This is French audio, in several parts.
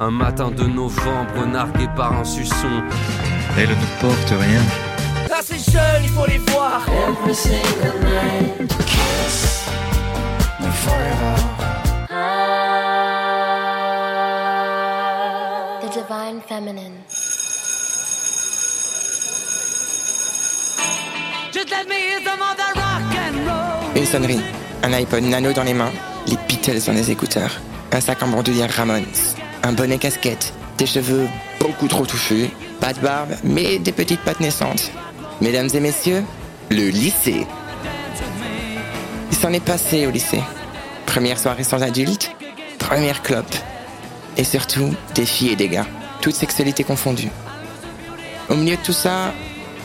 Un matin de novembre, nargué par un suçon. Elle ne porte rien. Ah, ces jeunes, il faut les voir. Every single night. Kiss me forever. The Divine Feminine. Just let me hear some of that rock and roll. Une sonnerie, un iPod nano dans les mains, les Beatles dans les écouteurs, un sac en bandoulière Ramones, un bonnet casquette, des cheveux beaucoup trop touffus, pas de barbe, mais des petites pattes naissantes. Mesdames et messieurs, le lycée. Il s'en est passé au lycée. Première soirée sans adultes, première clope. Et surtout, des filles et des gars, toutes sexualités confondues. Au milieu de tout ça,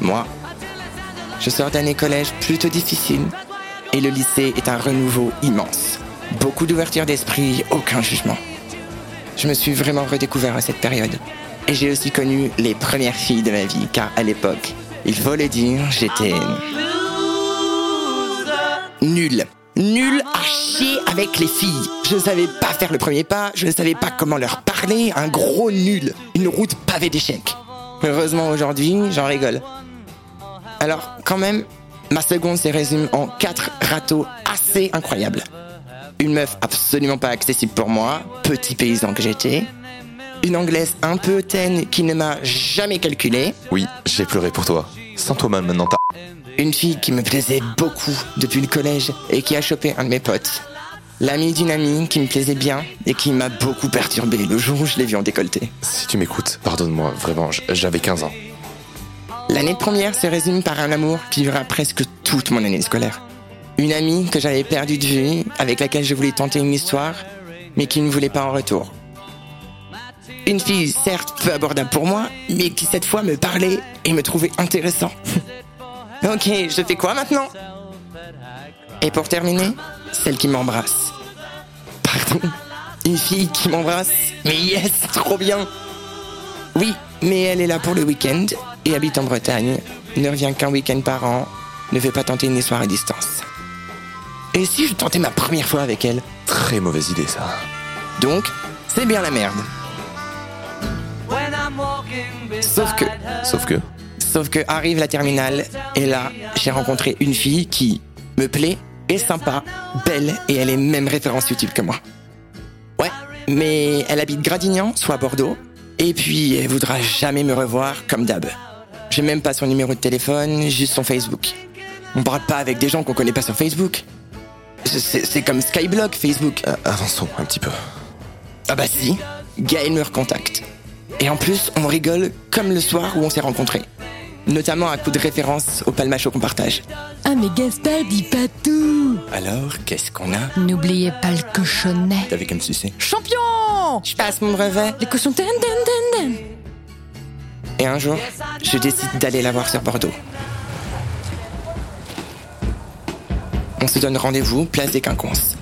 moi. Je sors d'année collège plutôt difficile, et le lycée est un renouveau immense. Beaucoup d'ouverture d'esprit, aucun jugement. Je me suis vraiment redécouvert à cette période. Et j'ai aussi connu les premières filles de ma vie, car à l'époque, il faut le dire, j'étais nul. Nul à chier avec les filles. Je ne savais pas faire le premier pas, je ne savais pas comment leur parler, un gros nul. Une route pavée d'échecs. Heureusement aujourd'hui, j'en rigole. Alors, quand même, ma seconde se résume en quatre râteaux assez incroyables. Une meuf absolument pas accessible pour moi, petit paysan que j'étais. Une anglaise un peu hautaine qui ne m'a jamais calculé. Oui, j'ai pleuré pour toi. Sens-toi mal maintenant, t'as. Une fille qui me plaisait beaucoup depuis le collège et qui a chopé un de mes potes. L'ami d'une amie qui me plaisait bien et qui m'a beaucoup perturbé le jour où je l'ai vu en décolleté. Si tu m'écoutes, pardonne-moi, vraiment, j'avais 15 ans. L'année de première se résume par un amour qui dura presque toute mon année scolaire. Une amie que j'avais perdue de vue, avec laquelle je voulais tenter une histoire, mais qui ne voulait pas en retour. Une fille certes peu abordable pour moi, mais qui cette fois me parlait et me trouvait intéressant. ok, je fais quoi maintenant? Et pour terminer, celle qui m'embrasse. Pardon Une fille qui m'embrasse Mais yes, trop bien Oui, mais elle est là pour le week-end et habite en Bretagne, ne revient qu'un week-end par an, ne veut pas tenter une histoire à distance. Et si je tentais ma première fois avec elle Très mauvaise idée, ça. Donc, c'est bien la merde. Sauf que. Sauf que. sauf que arrive la terminale, et là, j'ai rencontré une fille qui me plaît, est sympa, belle, et elle est même référence YouTube que moi. Ouais, mais elle habite Gradignan, soit Bordeaux, et puis elle voudra jamais me revoir comme d'hab. J'ai même pas son numéro de téléphone, juste son Facebook. On parle pas avec des gens qu'on connaît pas sur Facebook. C'est comme Skyblock Facebook. Euh, avançons un petit peu. Ah bah si, Gaël me recontacte. Et en plus, on rigole comme le soir où on s'est rencontrés. Notamment à coup de référence au palmacho qu'on partage. Ah mais Gaspard dit pas tout Alors, qu'est-ce qu'on a? N'oubliez pas le cochonnet T'avais comme succès Champion Je passe mon brevet. Les cochons ten ten ten ten Et un jour, je décide d'aller la voir sur Bordeaux. On se donne rendez-vous, place des Quinconces.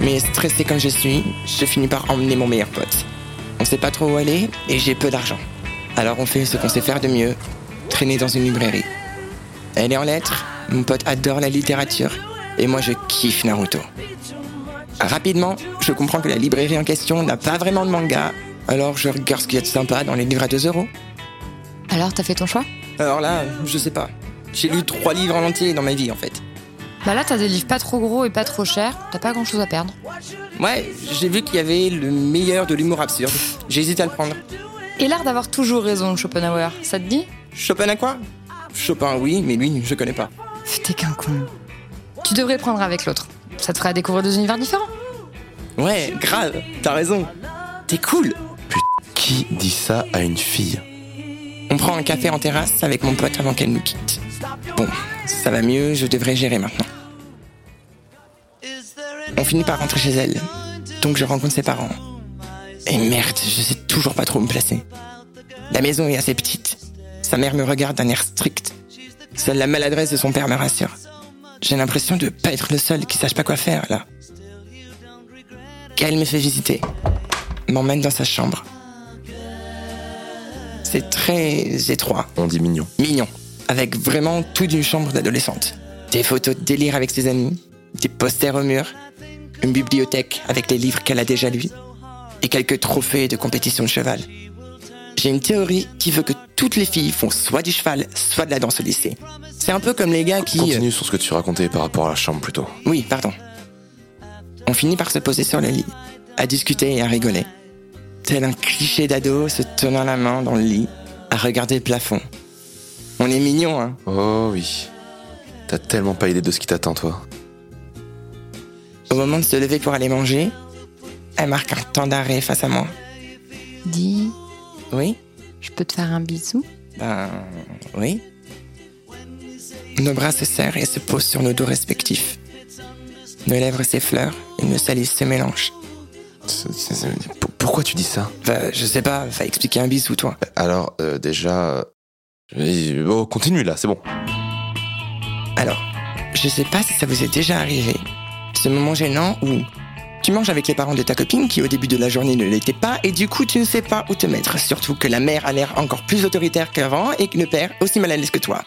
Mais stressé comme je suis, je finis par emmener mon meilleur pote. On sait pas trop où aller et j'ai peu d'argent. Alors on fait ce qu'on sait faire de mieux, traîner dans une librairie. Elle est en lettres, mon pote adore la littérature et moi je kiffe Naruto. Rapidement, je comprends que la librairie en question n'a pas vraiment de manga, alors je regarde ce qu'il y a de sympa dans les livres à 2 euros. Alors t'as fait ton choix? Alors là, je sais pas. J'ai lu trois livres en entier dans ma vie en fait. Bah là t'as des livres pas trop gros et pas trop chers, t'as pas grand chose à perdre. Ouais, j'ai vu qu'il y avait le meilleur de l'humour absurde. J'hésite à le prendre. Et l'art d'avoir toujours raison, Schopenhauer, ça te dit? Chopin à quoi? Chopin, oui, mais lui, je connais pas. T'es qu'un con. Tu devrais prendre avec l'autre. Ça te fera découvrir deux univers différents. Ouais, grave, t'as raison. T'es cool. Qui dit ça à une fille? On prend un café en terrasse avec mon pote avant qu'elle nous quitte. Bon, ça va mieux, je devrais gérer maintenant. On finit par rentrer chez elle. Donc je rencontre ses parents. Et merde, je sais toujours pas trop où me placer. La maison est assez petite. Sa mère me regarde d'un air strict. Seule la maladresse de son père me rassure. J'ai l'impression de pas être le seul qui sache pas quoi faire, là. Gaël me fait visiter. M'emmène dans sa chambre. C'est très étroit. On dit mignon. Mignon. Avec vraiment tout d'une chambre d'adolescente. Des photos de délire avec ses amis, des posters au mur, une bibliothèque avec les livres qu'elle a déjà lus, et quelques trophées de compétition de cheval. J'ai une théorie qui veut que toutes les filles font soit du cheval, soit de la danse au lycée. C'est un peu comme les gars qui... euh, Continue sur ce que tu racontais par rapport à la chambre plutôt. Oui, pardon. On finit par se poser sur le lit, à discuter et à rigoler. Tel un cliché d'ado se tenant la main dans le lit, à regarder le plafond. On est mignon, hein Oh oui. T'as tellement pas idée de ce qui t'attend, toi. Au moment de se lever pour aller manger, elle marque un temps d'arrêt face à moi. Dis, Oui je peux te faire un bisou? Ben oui. Nos bras se serrent et se posent sur nos dos respectifs. Nos lèvres s'effleurent et nos salives se mélangent. Pourquoi tu dis ça? Bah, je sais pas, va expliquer un bisou, toi. Alors, euh, déjà... Oh, continue là, c'est bon. Alors, je sais pas si ça vous est déjà arrivé. Ce moment gênant où tu manges avec les parents de ta copine qui au début de la journée ne l'étaient pas et du coup tu ne sais pas où te mettre. Surtout que la mère a l'air encore plus autoritaire qu'avant et que le père aussi mal à l'aise que toi.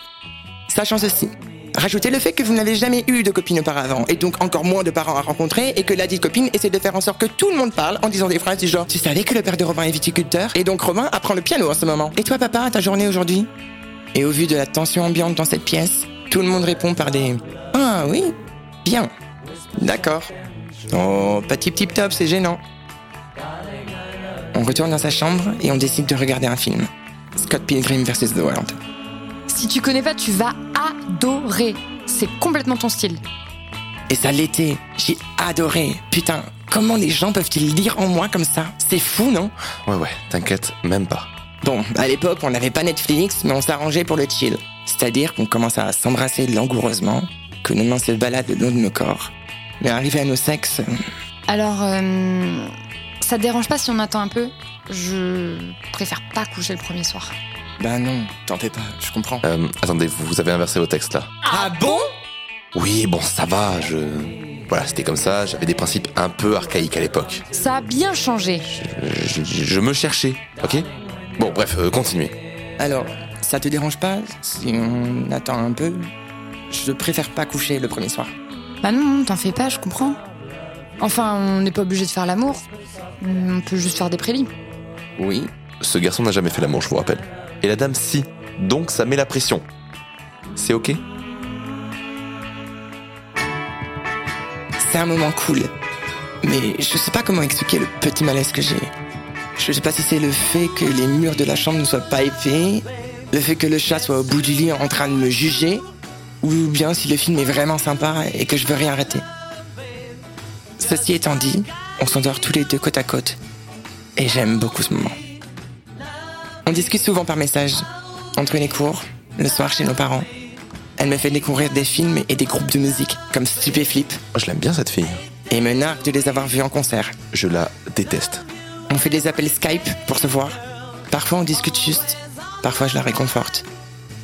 Sachant ceci. Rajoutez le fait que vous n'avez jamais eu de copine auparavant et donc encore moins de parents à rencontrer et que la dite copine essaie de faire en sorte que tout le monde parle en disant des phrases du genre Tu savais que le père de Robin est viticulteur? Et donc Robin apprend le piano en ce moment. Et toi papa, ta journée aujourd'hui? Et au vu de la tension ambiante dans cette pièce, tout le monde répond par des Ah oui, bien. D'accord. Oh, pas tip tip top, c'est gênant. On retourne dans sa chambre et on décide de regarder un film. Scott Pilgrim vs. The World. Si tu connais pas, tu vas adorer. C'est complètement ton style. Et ça l'était. J'ai adoré. Putain, comment les gens peuvent-ils lire en moi comme ça? C'est fou, non? Ouais, ouais, t'inquiète, même pas. Bon, à l'époque, on n'avait pas Netflix, mais on s'arrangeait pour le chill. C'est-à-dire qu'on commence à s'embrasser langoureusement, que nos mains se baladent le long de nos corps. Mais arrivé à nos sexes, Alors, euh, ça te dérange pas si on attend un peu? Je préfère pas coucher le premier soir. ben non, t'en fais pas, je comprends. Euh, attendez, vous vous avez inversé vos textes là. Ah bon? Oui, bon, ça va, je... Voilà, c'était comme ça, j'avais des principes un peu archaïques à l'époque. Ça a bien changé. Je, je- je me cherchais, ok? Bon, bref, euh, continuez. Alors, ça te dérange pas si on attend un peu? Je préfère pas coucher le premier soir. Bah non, t'en fais pas, je comprends. Enfin, on n'est pas obligé de faire l'amour. On peut juste faire des prélis. Oui. Ce garçon n'a jamais fait l'amour, je vous rappelle. Et la dame, si. Donc ça met la pression. C'est ok? C'est un moment cool. Mais je sais pas comment expliquer le petit malaise que j'ai. Je sais pas si c'est le fait que les murs de la chambre ne soient pas épais, le fait que le chat soit au bout du lit en train de me juger, ou bien si le film est vraiment sympa et que je veux rien arrêter. Ceci étant dit, on s'endort tous les deux côte à côte. Et j'aime beaucoup ce moment. On discute souvent par message, entre les cours, le soir chez nos parents. Elle me fait découvrir des films et des groupes de musique, comme Stupéflip, Moi, je l'aime bien cette fille. et me nargue de les avoir vus en concert. Je la déteste. On fait des appels Skype pour se voir. Parfois on discute juste, parfois je la réconforte.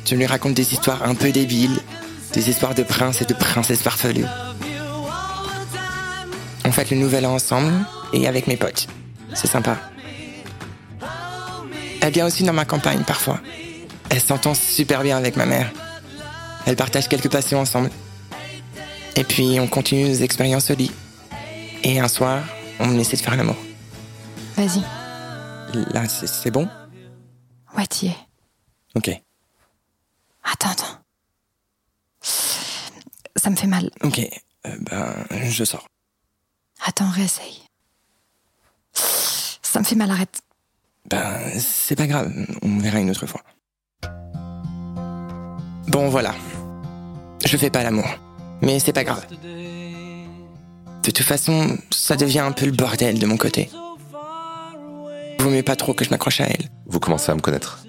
Je lui raconte des histoires un peu débiles, des histoires de princes et de princesses farfelues. On fête le nouvel an ensemble et avec mes potes. C'est sympa. Elle vient aussi dans ma campagne parfois. Elle s'entend super bien avec ma mère. Elle partage quelques passions ensemble. Et puis on continue nos expériences au lit. Et un soir, on essaie de faire l'amour. Vas-y. Là, c'est c'est bon? Ouais, t'y es. Ok. Attends, attends. Ça me fait mal. Ok. Euh, ben, je sors. Attends, réessaye. Ça me fait mal, arrête. Ben, c'est pas grave. On verra une autre fois. Bon, voilà. Je fais pas l'amour. Mais c'est pas grave. De toute façon, ça devient un peu le bordel de mon côté. Vaut mieux pas trop que je m'accroche à elle. Vous commencez à me connaître.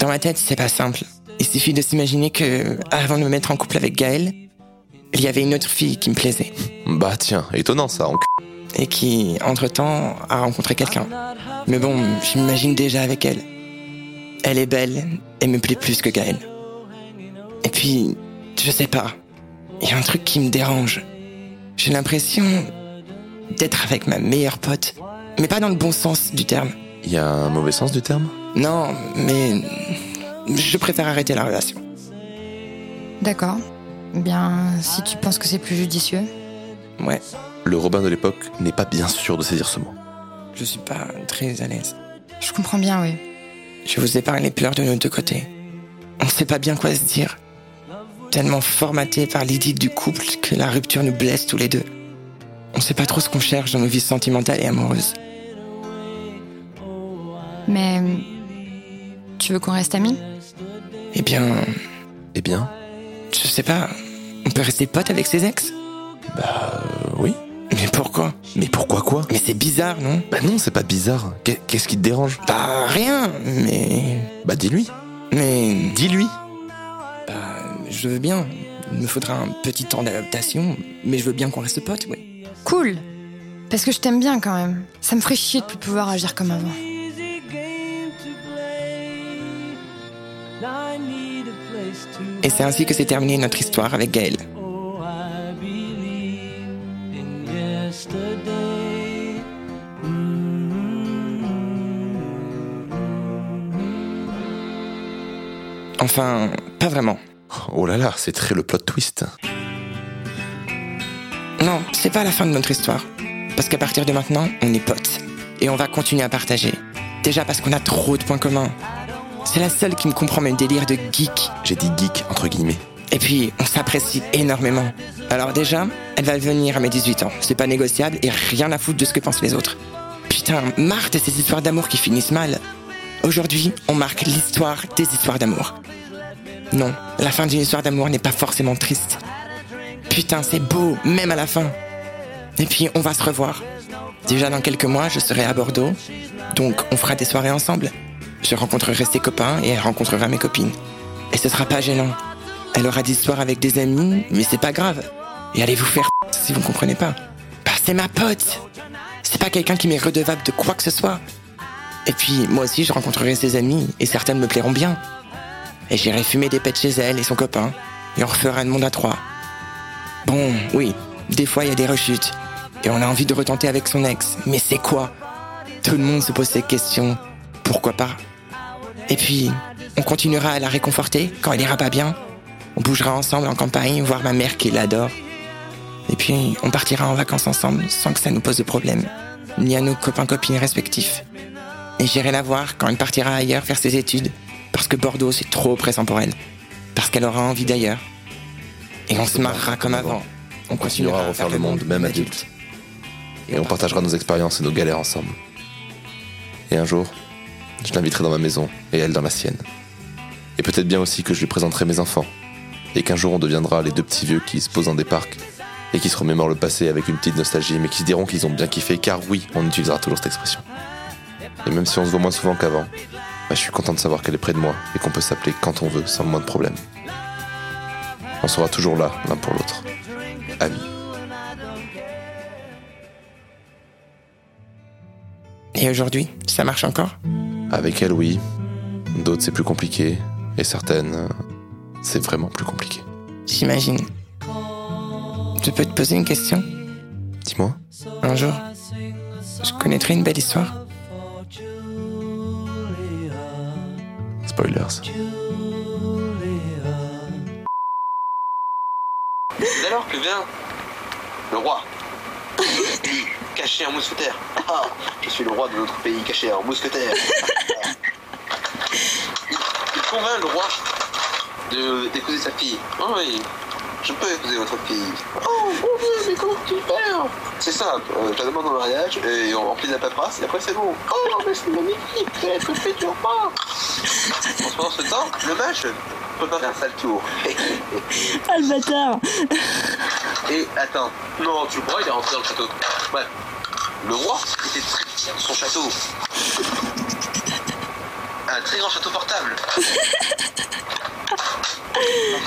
Dans ma tête, c'est pas simple. Il suffit de s'imaginer que, avant de me mettre en couple avec Gaël, il y avait une autre fille qui me plaisait. Bah tiens, étonnant ça, en c- et qui, entre-temps, a rencontré quelqu'un. Mais bon, je m'imagine déjà avec elle. Elle est belle et me plaît plus que Gaël. Et puis, je sais pas, il y a un truc qui me dérange. J'ai l'impression d'être avec ma meilleure pote, mais pas dans le bon sens du terme. Il y a un mauvais sens du terme? Non, mais je préfère arrêter la relation. D'accord. Bien, si tu penses que c'est plus judicieux. Ouais, Le Robin de l'époque n'est pas bien sûr de saisir ce mot. Je suis pas très à l'aise. Je comprends bien, oui. Je vous épargne les pleurs de nos deux côtés. On sait pas bien quoi se dire. Tellement formaté par l'idylle du couple que la rupture nous blesse tous les deux. On sait pas trop ce qu'on cherche dans nos vies sentimentales et amoureuses. Mais. Tu veux qu'on reste amis? Eh bien, Eh bien, je sais pas. On peut rester potes avec ses ex? Bah euh, oui. Mais pourquoi? Mais pourquoi quoi? Mais c'est bizarre, non? Bah non, c'est pas bizarre. Qu'est- Qu'est-ce qui te dérange? Bah rien, mais... Bah dis-lui. Mais... Dis-lui. Bah, je veux bien. Il me faudra un petit temps d'adaptation, mais je veux bien qu'on reste potes, ouais. Cool Parce que je t'aime bien quand même. Ça me ferait chier de plus pouvoir agir comme avant. Et c'est ainsi que s'est terminée notre histoire avec Gaël. Enfin, pas vraiment. Oh là là, c'est très le plot twist. Non, c'est pas la fin de notre histoire. Parce qu'à partir de maintenant, on est potes. Et on va continuer à partager. Déjà parce qu'on a trop de points communs. C'est la seule qui me comprend mes délires de geek. J'ai dit geek entre guillemets. Et puis, on s'apprécie énormément. Alors déjà, elle va venir à mes 18 ans. C'est pas négociable et rien à foutre de ce que pensent les autres. Putain, marre de ces histoires d'amour qui finissent mal. Aujourd'hui, on marque l'histoire des histoires d'amour. Non, la fin d'une histoire d'amour n'est pas forcément triste. Putain, c'est beau, même à la fin. Et puis, on va se revoir. Déjà dans quelques mois, je serai à Bordeaux. Donc, on fera des soirées ensemble. Je rencontrerai ses copains et elle rencontrera mes copines. Et ce sera pas gênant. Elle aura des histoires avec des amis, mais c'est pas grave. Et allez vous faire si vous comprenez pas. Bah, c'est ma pote. C'est pas quelqu'un qui m'est redevable de quoi que ce soit. Et puis, moi aussi, je rencontrerai ses amis, et certaines me plairont bien. Et j'irai fumer des pets chez elle et son copain, et on refera le monde à trois. Bon, oui, des fois il y a des rechutes, et on a envie de retenter avec son ex, mais c'est quoi? Tout le monde se pose cette question. Pourquoi pas Et puis, on continuera à la réconforter quand elle ira pas bien. On bougera ensemble en campagne, voir ma mère qui l'adore. Et puis, on partira en vacances ensemble sans que ça nous pose de problème, ni à nos copains-copines respectifs. Et j'irai la voir quand elle partira ailleurs faire ses études, parce que Bordeaux c'est trop oppressant pour elle, parce qu'elle aura envie d'ailleurs. Et on se marrera comme avant. On continuera à refaire le monde, même adulte. Et on partagera nos expériences et nos galères ensemble. Et un jour, je l'inviterai dans ma maison et elle dans la sienne. Et peut-être bien aussi que je lui présenterai mes enfants. Et qu'un jour on deviendra les deux petits vieux qui se posent dans des parcs et qui se remémorent le passé avec une petite nostalgie, mais qui se diront qu'ils ont bien kiffé, car oui, on utilisera toujours cette expression. Et même si on se voit moins souvent qu'avant, bah, je suis content de savoir qu'elle est près de moi et qu'on peut s'appeler quand on veut sans le moindre problème. On sera toujours là l'un pour l'autre. Amis. Et aujourd'hui, ça marche encore? Avec elle, oui. D'autres, c'est plus compliqué. Et certaines, c'est vraiment plus compliqué. J'imagine. Je peux te poser une question? Dis-moi. Un jour, je connaîtrai une belle histoire. Spoilers. Alors que vient le roi? Caché en mousquetaire. Ah, je suis le roi de notre pays caché en mousquetaire. Il convainc le roi de d'épouser sa fille. Oh oui, je peux épouser votre fille. Oh mon dieu, mais comment tu faire C'est simple, euh, je la demande en mariage et on remplit la paperasse et après c'est bon. Oh mais c'est magnifique, c'est être futur roi. Pendant ce temps, le mage peut pas faire un sale tour. Ah le bâtard Et attends, non, tu crois, il est rentré dans le château. Bref, le roi était très fier de son château. Un très grand château portable.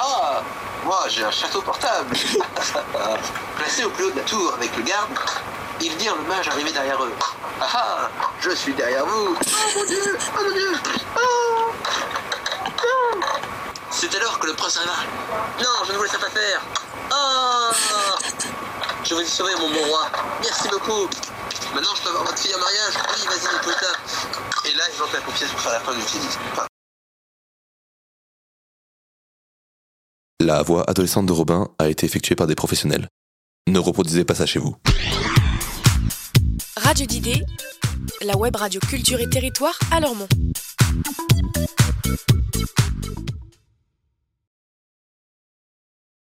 ah, moi j'ai un château portable. Placé au plus haut de la tour avec le garde, ils dirent le mage arrivé derrière eux. Ah ah, je suis derrière vous. Oh mon dieu, oh mon dieu. Oh. Non. C'est alors que le prince arriva. Non, je ne vous laisserai pas faire. Je vous ai sauvé, mon bon roi. Merci beaucoup. Maintenant, je peux avoir votre fille en mariage. Oui, vas-y, Nicoletta. Et là, il manque la confiance pour faire la fin du film. Enfin, La voix adolescente de Robin a été effectuée par des professionnels. Ne reproduisez pas ça chez vous. Radio d'idées, la web radio Culture et Territoire à Lormont.